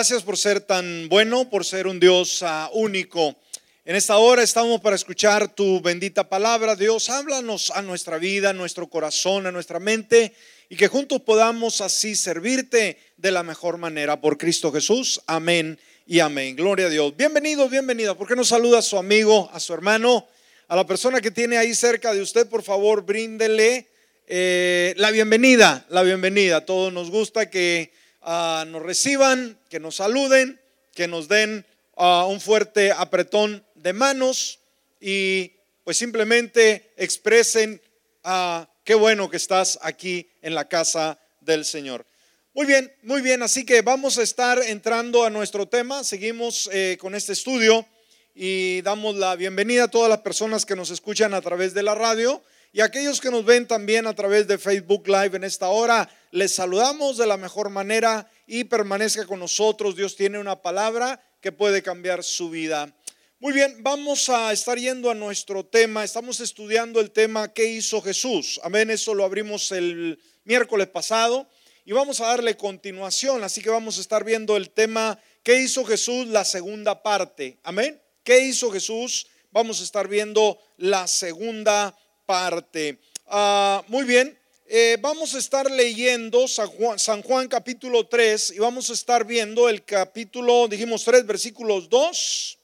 Gracias por ser tan bueno, por ser un Dios uh, único. En esta hora estamos para escuchar tu bendita palabra. Dios, háblanos a nuestra vida, a nuestro corazón, a nuestra mente y que juntos podamos así servirte de la mejor manera. Por Cristo Jesús. Amén y amén. Gloria a Dios. Bienvenido, bienvenida. ¿Por qué no saluda a su amigo, a su hermano, a la persona que tiene ahí cerca de usted? Por favor, bríndele eh, la bienvenida, la bienvenida. Todos nos gusta que Ah, nos reciban, que nos saluden, que nos den ah, un fuerte apretón de manos y pues simplemente expresen uh, qué bueno que estás aquí en la casa del Señor. Muy bien, muy bien, así que vamos a estar entrando a nuestro tema, seguimos eh, con este estudio y damos la bienvenida a todas las personas que nos escuchan a través de la radio y aquellos que nos ven también a través de Facebook Live en esta hora, les saludamos de la mejor manera y permanezca con nosotros. Dios tiene una palabra que puede cambiar su vida. Muy bien, vamos a estar yendo a nuestro tema. Estamos estudiando el tema ¿Qué hizo Jesús? Amén, eso lo abrimos el miércoles pasado y vamos a darle continuación. Así que vamos a estar viendo el tema ¿Qué hizo Jesús? La segunda parte. Amén. ¿Qué hizo Jesús? Vamos a estar viendo la segunda parte. Ah, muy bien, eh, vamos a estar leyendo San Juan, capítulo 3 y vamos a estar viendo el capítulo, dijimos 3, versículos 2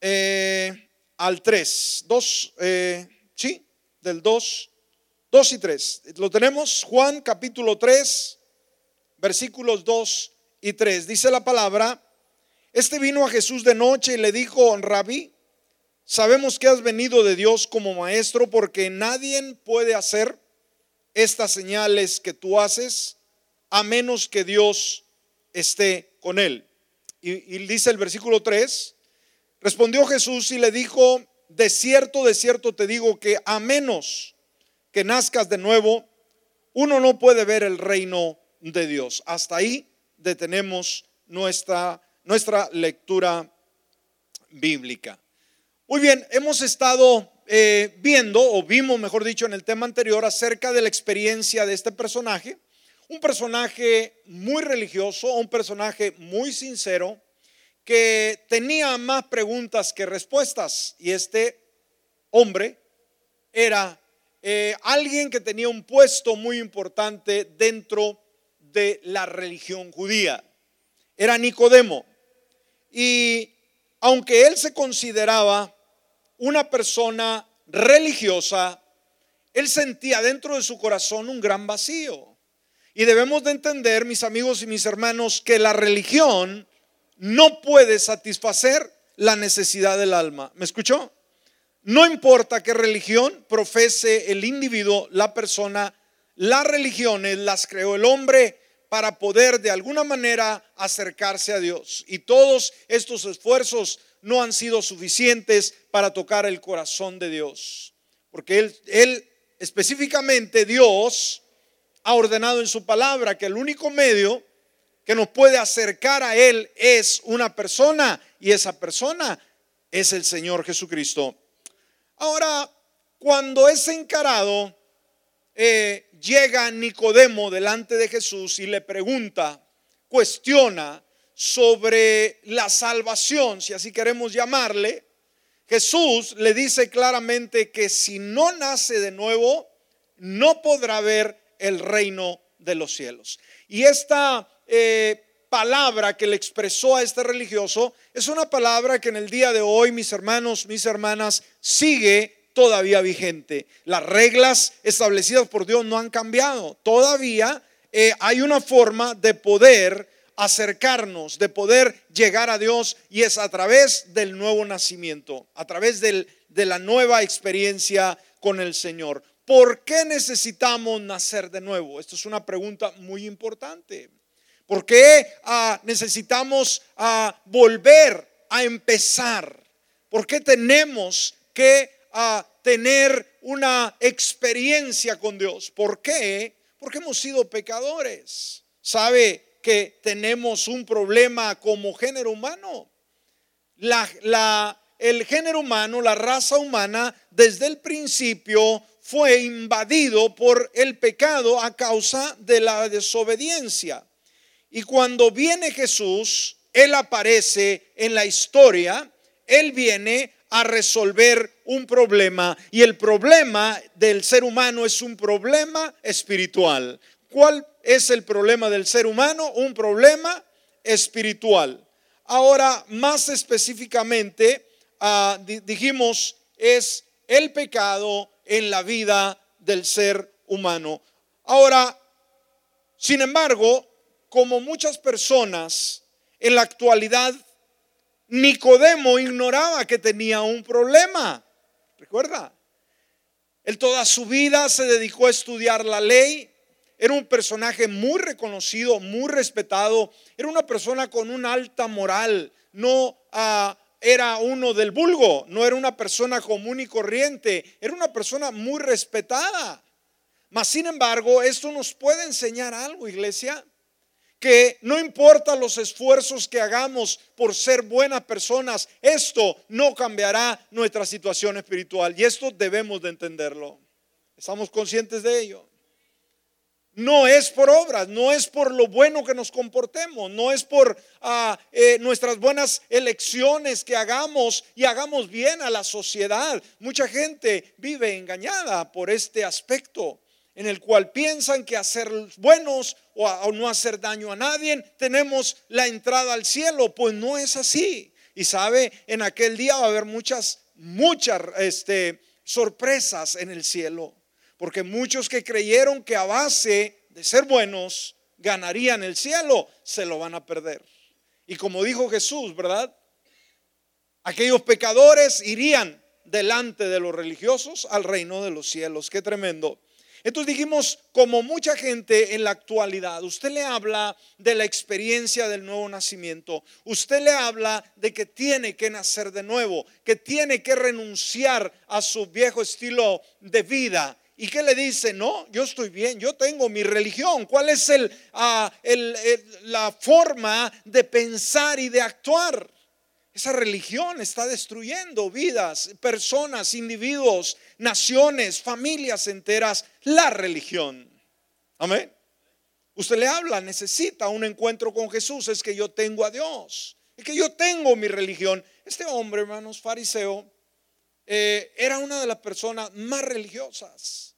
eh, al 3. 2, eh, sí, del 2, 2 y 3. Lo tenemos, Juan capítulo 3, versículos 2 y 3. Dice la palabra, este vino a Jesús de noche y le dijo, rabí, Sabemos que has venido de Dios como maestro porque nadie puede hacer estas señales que tú haces a menos que Dios esté con él. Y, dice el versículo 3, respondió Jesús y le dijo, de cierto, de cierto te digo que a menos que nazcas de nuevo, uno no puede ver el reino de Dios. Hasta ahí detenemos nuestra, nuestra lectura bíblica. Muy bien, hemos estado eh, viendo, o vimos, mejor dicho, en el tema anterior acerca de la experiencia de este personaje. Un personaje muy religioso, un personaje muy sincero, que tenía más preguntas que respuestas. Y este hombre era eh, alguien que tenía un puesto muy importante dentro de la religión judía. Era Nicodemo. Y aunque él se consideraba una persona religiosa, él sentía dentro de su corazón un gran vacío. Y debemos de entender, mis amigos y mis hermanos, que la religión no puede satisfacer la necesidad del alma. ¿Me escuchó? No importa qué religión profese el individuo, la persona, las religiones las creó el hombre para poder de alguna manera acercarse a Dios. Y todos estos esfuerzos no han sido suficientes para tocar el corazón de Dios. Porque Él, él específicamente Dios ha ordenado en su palabra que el único medio que nos puede acercar a Él es una persona y esa persona es el Señor Jesucristo. Ahora, cuando es encarado, eh, llega Nicodemo delante de Jesús y le pregunta, cuestiona sobre la salvación, si así queremos llamarle, Jesús le dice claramente que si no nace de nuevo, no podrá ver el reino de los cielos. Y esta eh, palabra que le expresó a este religioso es una palabra que en el día de hoy, mis hermanos, mis hermanas, sigue todavía vigente. Las reglas establecidas por Dios no han cambiado. Todavía eh, hay una forma de poder acercarnos, de poder llegar a Dios y es a través del nuevo nacimiento, a través de la nueva experiencia con el Señor. ¿Por qué necesitamos nacer de nuevo? Esto es una pregunta muy importante. ¿Por qué ah, necesitamos ah, volver a empezar? ¿Por qué tenemos que ah, tener una experiencia con Dios? ¿Por qué? Porque hemos sido pecadores. ¿Sabe? Que tenemos un problema como género humano. La, el género humano, la raza humana, desde el principio fue invadido por el pecado a causa de la desobediencia. Y cuando viene Jesús, Él aparece en la historia, Él viene a resolver un problema y el problema del ser humano es un problema espiritual. ¿Cuál es el problema del ser humano? Un problema espiritual. Ahora, más específicamente, ah, dijimos, es el pecado en la vida del ser humano. Ahora, sin embargo, como muchas personas en la actualidad, Nicodemo ignoraba que tenía un problema. ¿Recuerda? Él toda su vida se dedicó a estudiar la ley. Era un personaje muy reconocido, muy respetado. Era una persona con una alta moral. No ah, era uno del vulgo, no era una persona común y corriente. Era una persona muy respetada. Mas, sin embargo, esto nos puede enseñar algo, iglesia que no importa los esfuerzos que hagamos por ser buenas personas, esto no cambiará nuestra situación espiritual. Y esto debemos de entenderlo. ¿Estamos conscientes de ello? No es por obras, no es por lo bueno que nos comportemos, no es por ah, eh, nuestras buenas elecciones que hagamos y hagamos bien a la sociedad. Mucha gente vive engañada por este aspecto en el cual piensan que hacer buenos o, no hacer daño a nadie tenemos la entrada al cielo. Pues no es así. Y sabe, en aquel día va a haber muchas, muchas este, sorpresas en el cielo. Porque muchos que creyeron que a base de ser buenos ganarían el cielo, se lo van a perder. Y como dijo Jesús, ¿verdad? Aquellos pecadores irían delante de los religiosos al reino de los cielos. Qué tremendo. Entonces dijimos, como mucha gente en la actualidad, usted le habla de la experiencia del nuevo nacimiento, usted le habla de que tiene que nacer de nuevo, que tiene que renunciar a su viejo estilo de vida. ¿Y qué le dice? No, yo estoy bien, yo tengo mi religión. ¿Cuál es el, ah, la forma de pensar y de actuar? Esa religión está destruyendo vidas, personas, individuos, naciones, familias enteras. La religión. Amén. Usted le habla, necesita un encuentro con Jesús. Es que yo tengo a Dios. Es que yo tengo mi religión. Este hombre, hermanos, fariseo, eh, era una de las personas más religiosas,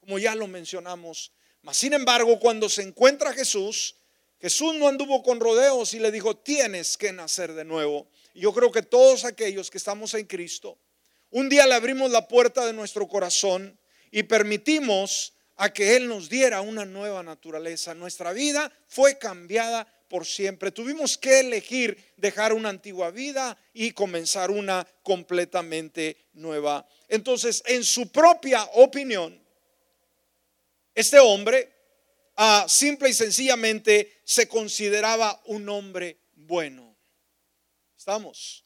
como ya lo mencionamos. Mas, sin embargo, cuando se encuentra Jesús, Jesús no anduvo con rodeos y le dijo, tienes que nacer de nuevo. Yo creo que todos aquellos que estamos en Cristo, un día le abrimos la puerta de nuestro corazón y permitimos a que Él nos diera una nueva naturaleza. Nuestra vida fue cambiada por siempre. Tuvimos que elegir dejar una antigua vida y comenzar una completamente nueva. Entonces, en su propia opinión, este hombre ah, simple y sencillamente se consideraba un hombre bueno. ¿Estamos?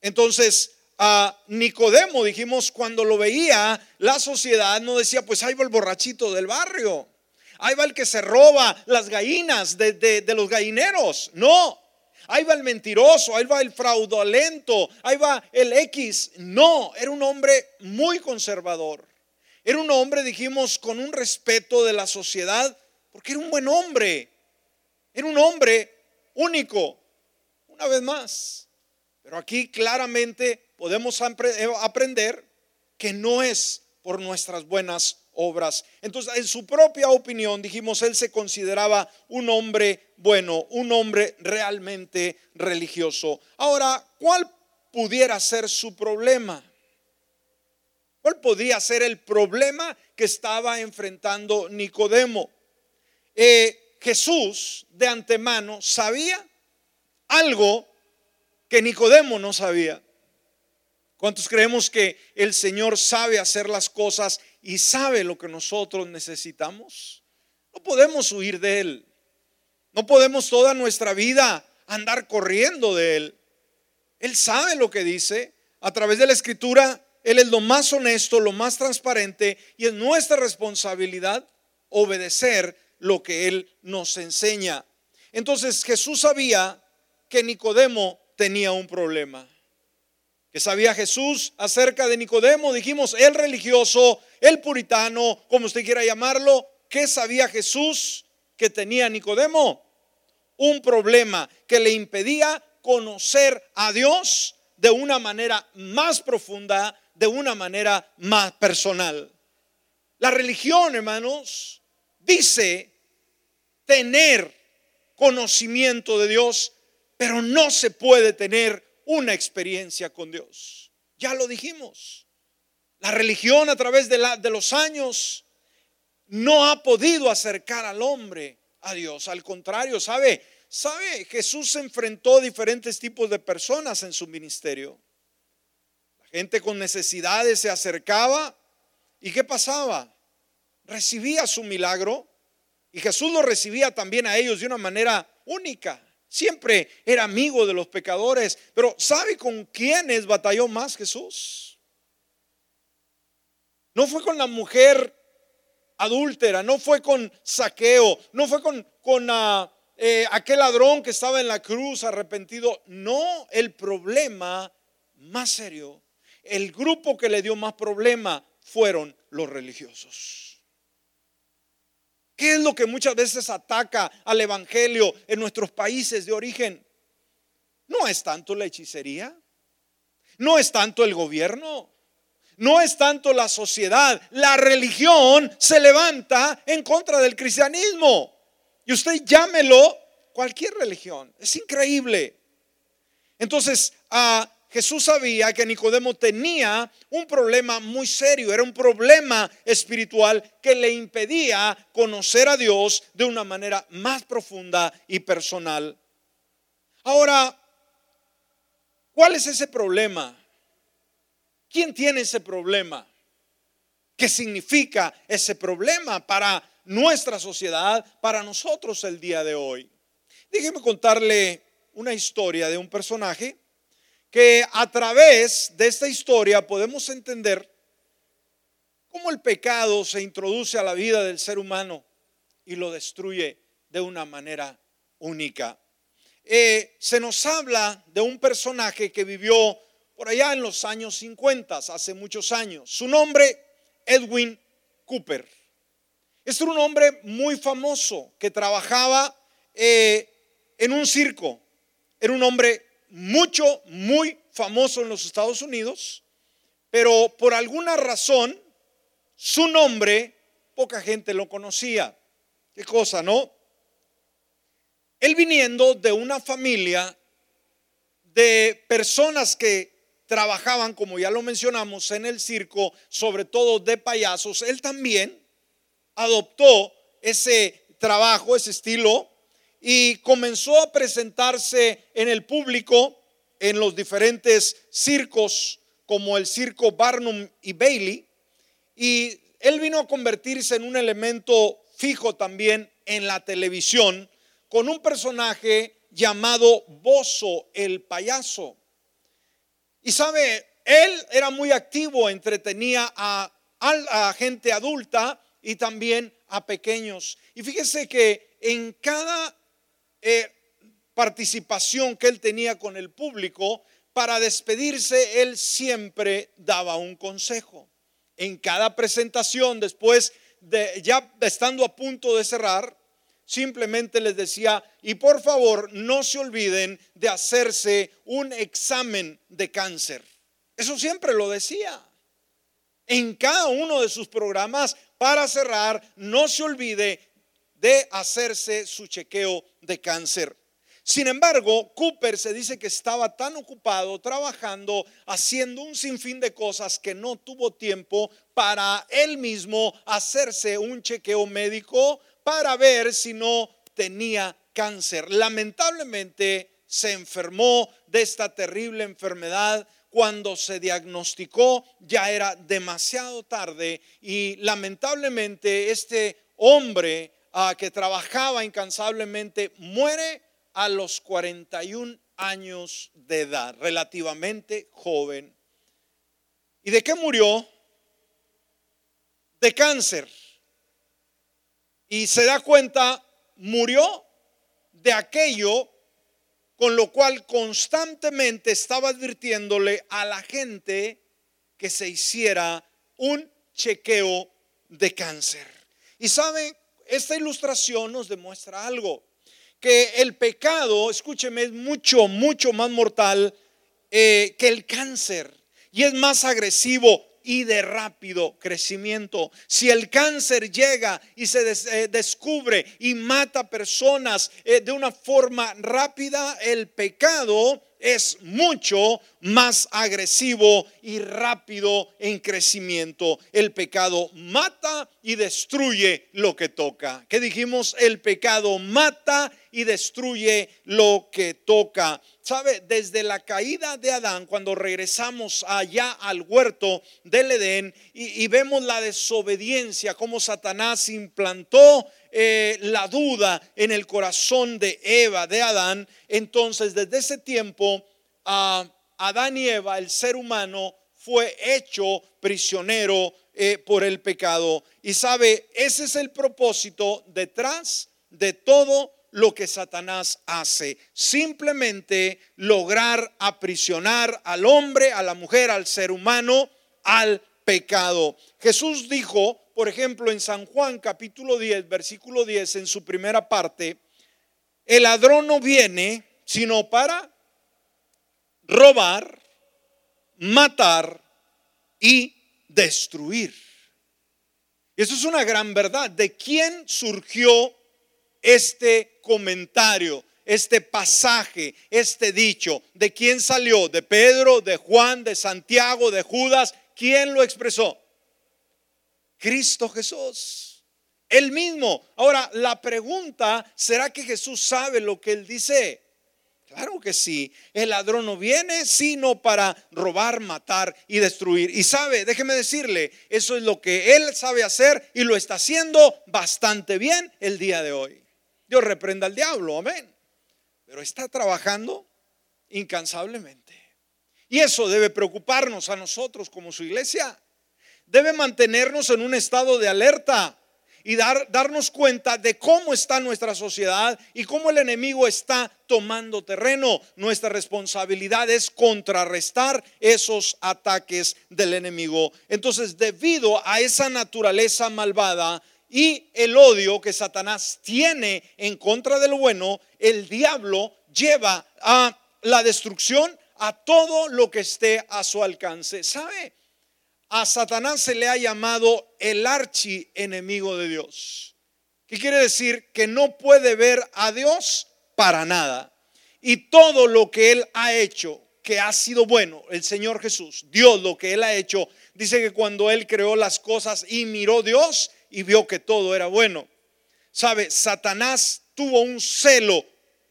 Entonces, a Nicodemo, dijimos, cuando lo veía, la sociedad no decía, pues ahí va el borrachito del barrio, ahí va el que se roba las gallinas de, de los gallineros. No, ahí va el mentiroso, ahí va el fraudulento, ahí va el X. No, era un hombre muy conservador. Era un hombre, dijimos, con un respeto de la sociedad, porque era un buen hombre. Era un hombre único. Una vez más, pero aquí claramente podemos eh, aprender que no es por nuestras buenas obras. Entonces, en su propia opinión, dijimos, él se consideraba un hombre bueno, un hombre realmente religioso. Ahora, ¿cuál pudiera ser su problema? ¿Cuál podría ser el problema que estaba enfrentando Nicodemo? Eh, Jesús de antemano sabía algo que Nicodemo no sabía. ¿Cuántos creemos que el Señor sabe hacer las cosas y sabe lo que nosotros necesitamos? No podemos huir de Él. No podemos toda nuestra vida andar corriendo de Él. Él sabe lo que dice. A través de la escritura, Él es lo más honesto, lo más transparente y es nuestra responsabilidad obedecer lo que Él nos enseña. Entonces Jesús sabía que Nicodemo tenía un problema. Que sabía Jesús acerca de Nicodemo, dijimos, el religioso, el puritano, como usted quiera llamarlo, ¿qué sabía Jesús que tenía Nicodemo? un problema que le impedía conocer a Dios de una manera más profunda, de una manera más personal. La religión, hermanos, dice tener conocimiento de Dios, pero no se puede tener una experiencia con Dios. Ya lo dijimos. La religión a través de, la, de los años no ha podido acercar al hombre a Dios. Al contrario, ¿sabe? ¿Sabe? Jesús se enfrentó a diferentes tipos de personas en su ministerio. La gente con necesidades se acercaba y ¿qué pasaba? Recibía su milagro y Jesús lo recibía también a ellos de una manera única. Siempre era amigo de los pecadores, pero ¿sabe con quiénes batalló más Jesús? No fue con la mujer adúltera, no fue con saqueo, no fue con, con ah, eh, aquel ladrón que estaba en la cruz arrepentido. No, el problema más serio, el grupo que le dio más problema fueron los religiosos. ¿Qué es lo que muchas veces ataca al Evangelio en nuestros países de origen? No es tanto la hechicería, no es tanto el gobierno, no es tanto la sociedad, la religión se levanta en contra del cristianismo. Y usted llámelo cualquier religión. Es increíble. Entonces, a Jesús sabía que Nicodemo tenía un problema muy serio, era un problema espiritual que le impedía conocer a Dios de una manera más profunda y personal. Ahora, ¿cuál es ese problema? ¿Quién tiene ese problema? ¿Qué significa ese problema para nuestra sociedad, para nosotros el día de hoy? Déjeme contarle una historia de un personaje que a través de esta historia podemos entender cómo el pecado se introduce a la vida del ser humano y lo destruye de una manera única. Eh, se nos habla de un personaje que vivió por allá en los años 50, hace muchos años. Su nombre, Edwin Cooper. Este era un hombre muy famoso que trabajaba eh, en un circo. Era un hombre mucho, muy famoso en los Estados Unidos, pero por alguna razón su nombre poca gente lo conocía. Qué cosa, ¿no? Él viniendo de una familia de personas que trabajaban, como ya lo mencionamos, en el circo, sobre todo de payasos, él también adoptó ese trabajo, ese estilo, y comenzó a presentarse en el público en los diferentes circos, como el circo Barnum y Bailey, y él vino a convertirse en un elemento fijo también en la televisión, con un personaje llamado Bozo el payaso. Y sabe, él era muy activo, entretenía a, gente adulta y también a pequeños. Y fíjese que en cada eh, participación que él tenía con el público, para despedirse, él siempre daba un consejo. En cada presentación, después de ya estando a punto de cerrar, simplemente les decía, y por favor no se olviden de hacerse un examen de cáncer. Eso siempre lo decía. En cada uno de sus programas, para cerrar, no se olvide de hacerse su chequeo de cáncer. Sin embargo, Cooper se dice que estaba tan ocupado trabajando, haciendo un sinfín de cosas que no tuvo tiempo para él mismo hacerse un chequeo médico para ver si no tenía cáncer. Lamentablemente se enfermó de esta terrible enfermedad. Cuando se diagnosticó ya era demasiado tarde y lamentablemente este hombre ah, que trabajaba incansablemente muere a los 41 años de edad, relativamente joven. ¿Y de qué murió? De cáncer y se da cuenta, murió de aquello con lo cual constantemente estaba advirtiéndole a la gente que se hiciera un chequeo de cáncer. Y saben, esta ilustración nos demuestra algo, que el pecado, escúcheme, es mucho, mucho más mortal eh, que el cáncer y es más agresivo y de rápido crecimiento. Si el cáncer llega y se eh, descubre y mata personas eh, de una forma rápida, el pecado es mucho más agresivo y rápido en crecimiento. El pecado mata y destruye lo que toca. ¿Qué dijimos? El pecado mata y destruye lo que toca. ¿Sabe? Desde la caída de Adán, cuando regresamos allá al huerto del Edén y, vemos la desobediencia, como Satanás implantó eh, la duda en el corazón de Eva, de Adán, entonces desde ese tiempo a Adán y Eva, el ser humano, fue hecho prisionero eh, por el pecado. Y sabe, ese es el propósito detrás de todo lo que Satanás hace. Simplemente lograr aprisionar al hombre, a la mujer, al ser humano, al pecado. Jesús dijo, por ejemplo, en San Juan capítulo 10, versículo 10, en su primera parte, el ladrón no viene sino para robar, matar y destruir. Eso es una gran verdad. ¿De quién surgió este comentario, este pasaje, este dicho? ¿De quién salió? ¿De Pedro, de Juan, de Santiago, de Judas? ¿Quién lo expresó? Cristo Jesús. Él mismo. Ahora, la pregunta, ¿será que Jesús sabe lo que él dice? Claro que sí. El ladrón no viene sino para robar, matar y destruir. Y sabe, déjeme decirle, eso es lo que él sabe hacer y lo está haciendo bastante bien el día de hoy. Dios reprenda al diablo, amén. Pero está trabajando incansablemente. Y eso debe preocuparnos a nosotros como su iglesia. Debe mantenernos en un estado de alerta y dar, darnos cuenta de cómo está nuestra sociedad y cómo el enemigo está tomando terreno. Nuestra responsabilidad es contrarrestar esos ataques del enemigo. Entonces, debido a esa naturaleza malvada, y el odio que Satanás tiene en contra del bueno, el diablo lleva a la destrucción a todo lo que esté a su alcance. ¿Sabe? a Satanás se le ha llamado el archi enemigo de Dios. ¿Qué quiere decir? Que no puede ver a Dios para nada. Y todo lo que Él ha hecho, que ha sido bueno, el Señor Jesús, Dios lo que Él ha hecho, dice que cuando Él creó las cosas y miró Dios y vio que todo era bueno. ¿Sabe? Satanás tuvo un celo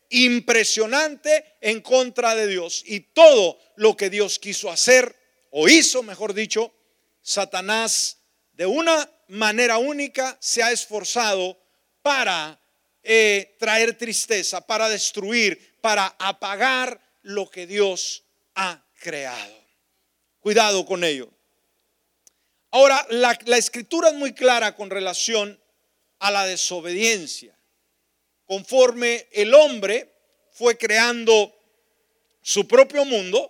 impresionante en contra de Dios. Y todo lo que Dios quiso hacer, o hizo, mejor dicho, Satanás de una manera única se ha esforzado para eh, traer tristeza, para destruir, para apagar lo que Dios ha creado. Cuidado con ello. Ahora, la, escritura es muy clara con relación a la desobediencia. Conforme el hombre fue creando su propio mundo,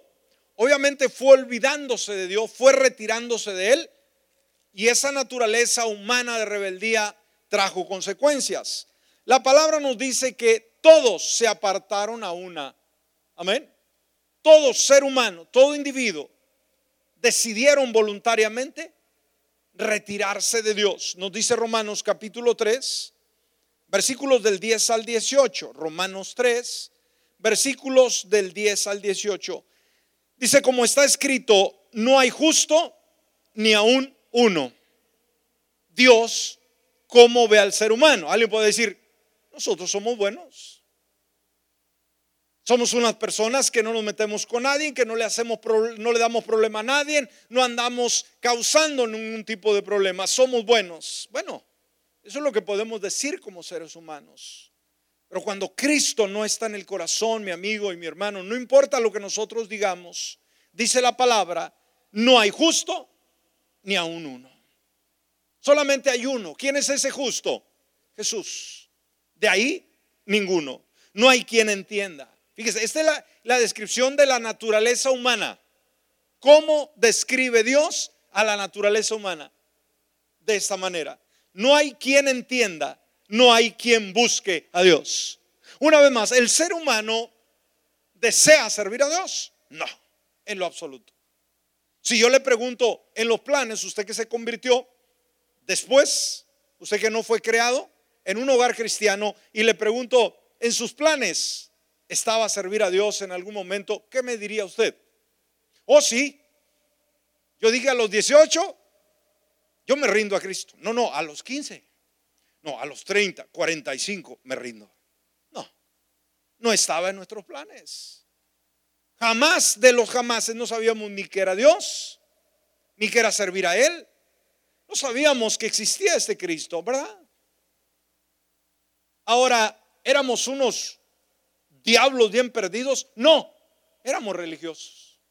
obviamente fue olvidándose de Dios, fue retirándose de Él y esa naturaleza humana de rebeldía trajo consecuencias. La palabra nos dice que todos se apartaron a una. Amén. Todo ser humano, todo individuo, decidieron voluntariamente retirarse de Dios. Nos dice Romanos capítulo 3, versículos del 10 al 18. Romanos 3, versículos del 10 al 18. Dice, como está escrito, no hay justo ni aún uno. Dios, ¿cómo ve al ser humano? Alguien puede decir, nosotros somos buenos. Somos unas personas que no nos metemos con nadie, que no le hacemos no le damos problema a nadie, no andamos causando ningún tipo de problema. Somos buenos. Bueno, eso es lo que podemos decir como seres humanos. Pero cuando Cristo no está en el corazón, mi amigo y mi hermano, no importa lo que nosotros digamos, dice la palabra, no hay justo ni aún uno. Solamente hay uno. ¿Quién es ese justo? Jesús. De ahí, ninguno. No hay quien entienda. Fíjese, esta es la, descripción de la naturaleza humana. ¿Cómo describe Dios a la naturaleza humana? De esta manera. No hay quien entienda no hay quien busque a Dios. Una vez más, ¿el ser humano desea servir a Dios? No, en lo absoluto. Si yo le pregunto en los planes, usted que se convirtió después, usted que no fue creado en un hogar cristiano, y le pregunto, en sus planes, ¿estaba a servir a Dios en algún momento? ¿Qué me diría usted? ¿O oh, sí? Yo dije a los 18, yo me rindo a Cristo. No, no, a los 15. No, a los 30, 45 me rindo. No, no estaba en nuestros planes. Jamás de los jamases no sabíamos ni que era Dios, ni que era servir a Él. No sabíamos que existía este Cristo, ¿verdad? Ahora, ¿éramos unos diablos bien perdidos? No, éramos religiosos.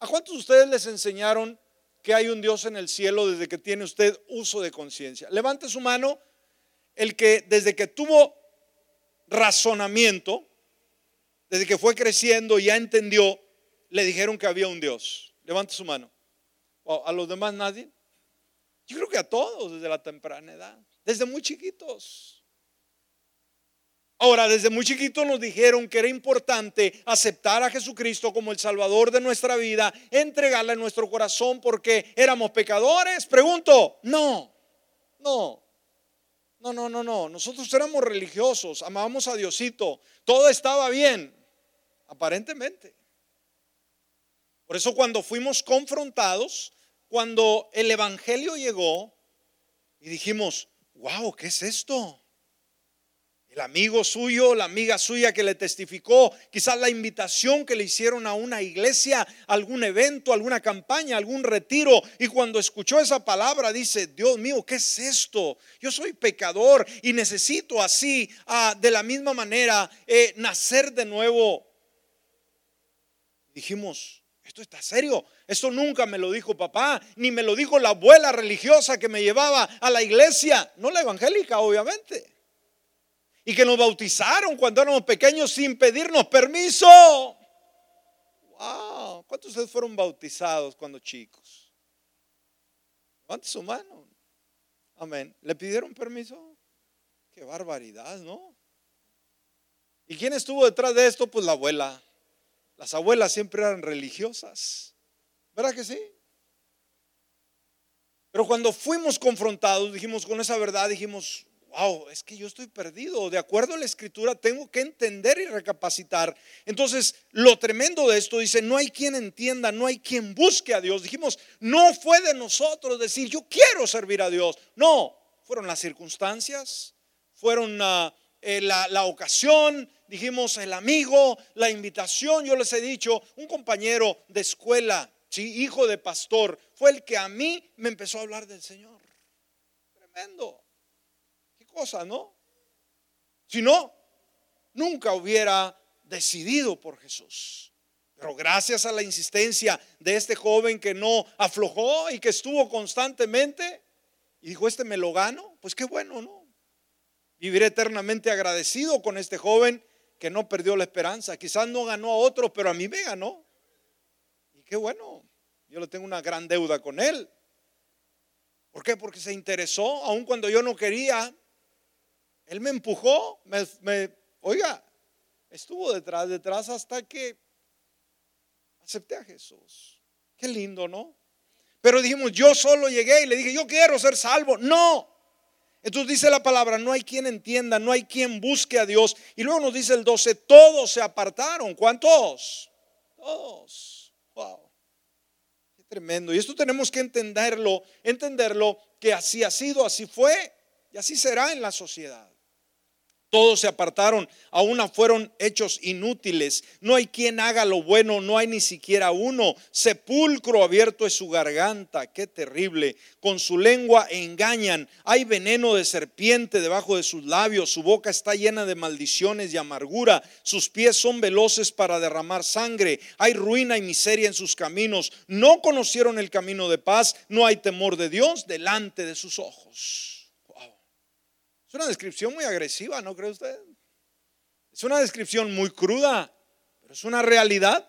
¿A cuántos de ustedes les enseñaron que hay un Dios en el cielo desde que tiene usted uso de conciencia? Levante su mano el que desde que tuvo razonamiento, desde que fue creciendo y ya entendió, le dijeron que había un Dios. Levante su mano. ¿A los demás nadie? Yo creo que a todos desde la temprana edad, desde muy chiquitos. Ahora, desde muy chiquitos nos dijeron que era importante aceptar a Jesucristo como el Salvador de nuestra vida, entregarle nuestro corazón porque éramos pecadores. Pregunto, no, no. No, no, no, no. Nosotros éramos religiosos, amábamos a Diosito. Todo estaba bien, aparentemente. Por eso cuando fuimos confrontados, cuando el Evangelio llegó y dijimos, wow, ¿qué es esto? El amigo suyo, la amiga suya que le testificó, quizás la invitación que le hicieron a una iglesia, algún evento, alguna campaña, algún retiro. Y cuando escuchó esa palabra dice, Dios mío, ¿qué es esto? Yo soy pecador y necesito así, ah, de la misma manera, eh, nacer de nuevo. Dijimos, esto está serio. Esto nunca me lo dijo papá, ni me lo dijo la abuela religiosa que me llevaba a la iglesia. No la evangélica, obviamente y que nos bautizaron cuando éramos pequeños sin pedirnos permiso. Wow, ¿cuántos de ustedes fueron bautizados cuando chicos? Levante su mano. Amén. ¿Le pidieron permiso? Qué barbaridad, ¿no? ¿Y quién estuvo detrás de esto? Pues la abuela. Las abuelas siempre eran religiosas. ¿Verdad que sí? Pero cuando fuimos confrontados, dijimos con esa verdad, dijimos, wow, es que yo estoy perdido. De acuerdo a la escritura, tengo que entender y recapacitar. Entonces, lo tremendo de esto dice, no hay quien entienda, no hay quien busque a Dios. Dijimos, no fue de nosotros decir, yo quiero servir a Dios. No, fueron las circunstancias, fueron ah, eh, la, ocasión, dijimos el amigo, la invitación. Yo les he dicho, un compañero de escuela, hijo de pastor, fue el que a mí me empezó a hablar del Señor. Tremendo cosa, ¿no? Si no, nunca hubiera decidido por Jesús. Pero gracias a la insistencia de este joven que no aflojó y que estuvo constantemente, y dijo, este me lo gano, pues qué bueno, ¿no? Viviré eternamente agradecido con este joven que no perdió la esperanza. Quizás no ganó a otro, pero a mí me ganó. Y qué bueno, yo le tengo una gran deuda con él. ¿Por qué? Porque se interesó, aun cuando yo no quería, él me empujó, me, oiga, estuvo detrás, detrás hasta que acepté a Jesús. Qué lindo, ¿no? Pero dijimos, yo solo llegué y le dije, yo quiero ser salvo. No. Entonces dice la palabra, no hay quien entienda, no hay quien busque a Dios. Y luego nos dice el 12, todos se apartaron. ¿Cuántos? Todos. Wow. Qué tremendo. Y esto tenemos que entenderlo, entenderlo que así ha sido, así fue y así será en la sociedad. Todos se apartaron, a una fueron hechos inútiles. No hay quien haga lo bueno, no hay ni siquiera uno. Sepulcro abierto es su garganta, qué terrible. Con su lengua engañan. Hay veneno de serpiente debajo de sus labios. Su boca está llena de maldiciones y amargura. Sus pies son veloces para derramar sangre. Hay ruina y miseria en sus caminos. No conocieron el camino de paz. No hay temor de Dios delante de sus ojos. Es una descripción muy agresiva, ¿no cree usted? Es una descripción muy cruda, pero es una realidad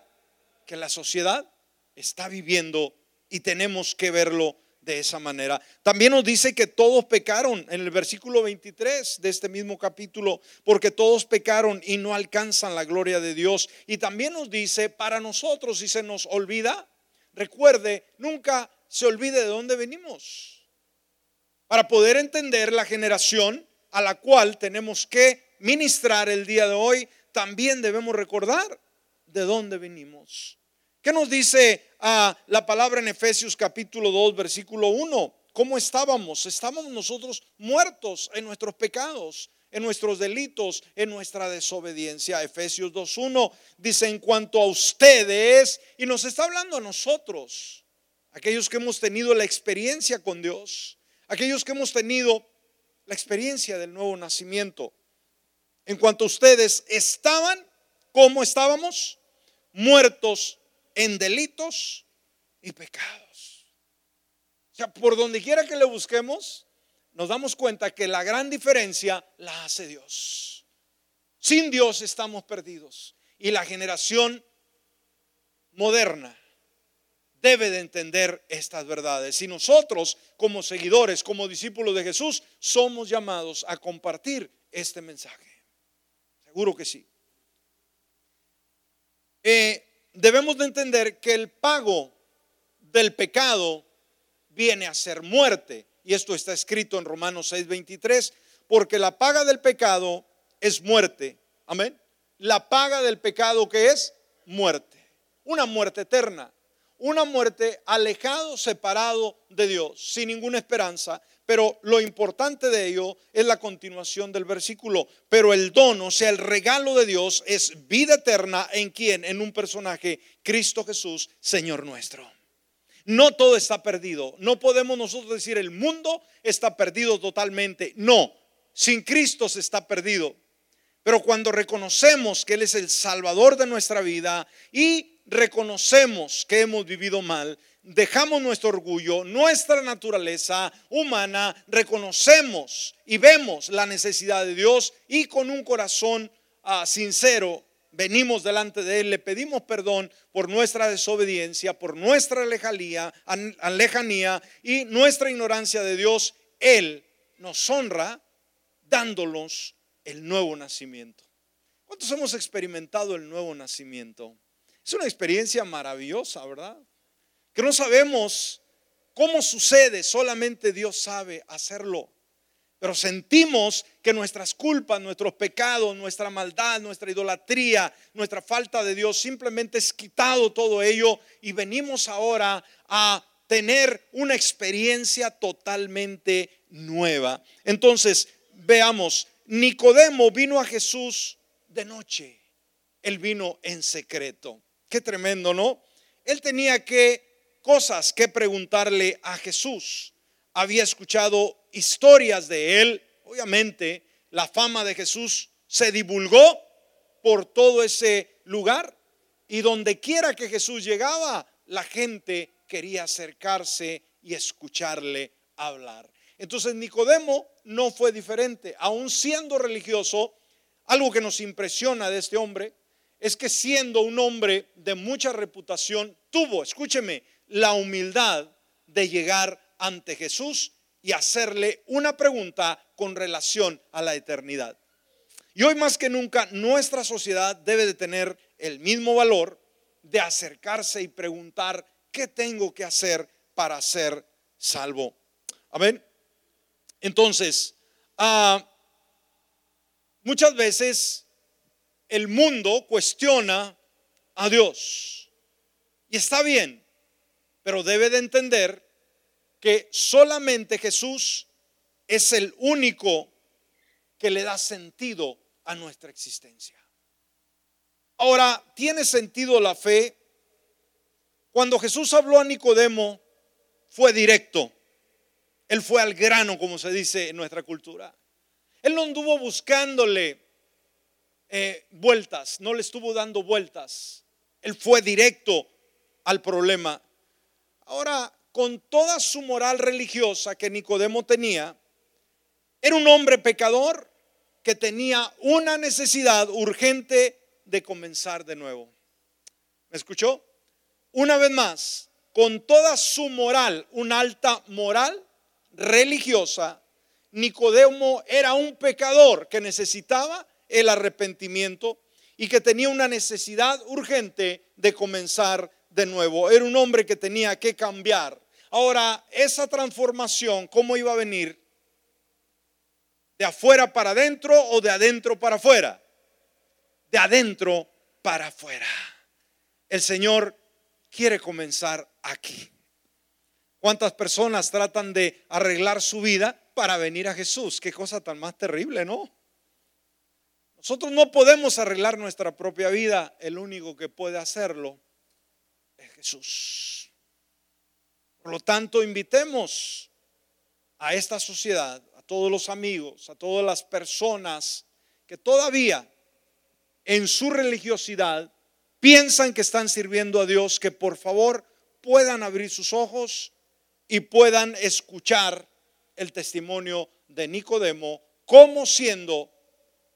que la sociedad está viviendo y tenemos que verlo de esa manera. También nos dice que todos pecaron en el versículo 23 de este mismo capítulo, porque todos pecaron y no alcanzan la gloria de Dios. Y también nos dice, para nosotros, si se nos olvida, recuerde, nunca se olvide de dónde venimos. Para poder entender la generación a la cual tenemos que ministrar el día de hoy, también debemos recordar de dónde venimos. ¿Qué nos dice a la palabra en Efesios capítulo 2, versículo 1? ¿Cómo estábamos? Estábamos nosotros muertos en nuestros pecados, en nuestros delitos, en nuestra desobediencia. Efesios 2.1 dice en cuanto a ustedes, y nos está hablando a nosotros, aquellos que hemos tenido la experiencia con Dios, aquellos que hemos tenido la experiencia del nuevo nacimiento. En cuanto ustedes estaban, ¿cómo estábamos? Muertos en delitos y pecados. O sea, por donde quiera que le busquemos, nos damos cuenta que la gran diferencia la hace Dios. Sin Dios estamos perdidos. Y la generación moderna debe de entender estas verdades. Y nosotros, como seguidores, como discípulos de Jesús, somos llamados a compartir este mensaje. Seguro que sí. Eh, debemos de entender que el pago del pecado viene a ser muerte. Y esto está escrito en Romanos 6:23, porque la paga del pecado es muerte. Amén. La paga del pecado que es muerte. Una muerte eterna. Una muerte alejado, separado de Dios, sin ninguna esperanza. Pero lo importante de ello es la continuación del versículo. Pero el don, o sea, el regalo de Dios es vida eterna en quien, en un personaje, Cristo Jesús, Señor nuestro. No todo está perdido. No podemos nosotros decir el mundo está perdido totalmente. No, sin Cristo se está perdido. Pero cuando reconocemos que Él es el Salvador de nuestra vida y reconocemos que hemos vivido mal, dejamos nuestro orgullo, nuestra naturaleza humana, reconocemos y vemos la necesidad de Dios y con un corazón ah, sincero venimos delante de Él, le pedimos perdón por nuestra desobediencia, por nuestra lejanía, lejanía y nuestra ignorancia de Dios, Él nos honra dándonos el nuevo nacimiento. ¿Cuántos hemos experimentado el nuevo nacimiento? Es una experiencia maravillosa, ¿verdad? que no sabemos cómo sucede, solamente Dios sabe hacerlo. Pero sentimos que nuestras culpas, nuestros pecados, nuestra maldad, nuestra idolatría, nuestra falta de Dios, simplemente es quitado todo ello y venimos ahora a tener una experiencia totalmente nueva. Entonces, veamos, Nicodemo vino a Jesús de noche, él vino en secreto. Qué tremendo, ¿no? Él tenía que cosas que preguntarle a Jesús. Había escuchado historias de él. Obviamente, la fama de Jesús se divulgó por todo ese lugar y donde quiera que Jesús llegaba, la gente quería acercarse y escucharle hablar. Entonces Nicodemo no fue diferente, aun siendo religioso, algo que nos impresiona de este hombre es que siendo un hombre de mucha reputación, tuvo, escúcheme, la humildad de llegar ante Jesús y hacerle una pregunta con relación a la eternidad. Y hoy más que nunca nuestra sociedad debe de tener el mismo valor de acercarse y preguntar qué tengo que hacer para ser salvo. Amén. Entonces, ah, muchas veces el mundo cuestiona a Dios. Y está bien, pero debe de entender que solamente Jesús es el único que le da sentido a nuestra existencia. Ahora, ¿tiene sentido la fe? Cuando Jesús habló a Nicodemo, fue directo. Él fue al grano, como se dice en nuestra cultura. Él no anduvo buscándole eh, vueltas, no le estuvo dando vueltas. Él fue directo al problema. Ahora, con toda su moral religiosa que Nicodemo tenía, era un hombre pecador que tenía una necesidad urgente de comenzar de nuevo. ¿Me escuchó? Una vez más, con toda su moral, una alta moral religiosa, Nicodemo era un pecador que necesitaba el arrepentimiento y que tenía una necesidad urgente de comenzar de nuevo. Era un hombre que tenía que cambiar. Ahora, esa transformación, ¿cómo iba a venir? ¿De afuera para adentro o de adentro para afuera? De adentro para afuera. El Señor quiere comenzar aquí. ¿Cuántas personas tratan de arreglar su vida para venir a Jesús? Qué cosa tan más terrible, ¿no? Nosotros no podemos arreglar nuestra propia vida. El único que puede hacerlo es Jesús. Por lo tanto, invitemos a esta sociedad, a todos los amigos, a todas las personas que todavía en su religiosidad piensan que están sirviendo a Dios, que por favor puedan abrir sus ojos y puedan escuchar el testimonio de Nicodemo como siendo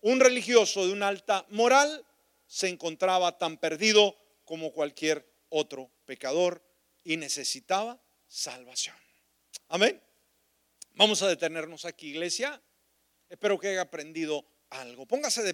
un religioso de una alta moral se encontraba tan perdido como cualquier otro pecador y necesitaba salvación. Amén. Vamos a detenernos aquí, iglesia. Espero que haya aprendido algo. Póngase de pie.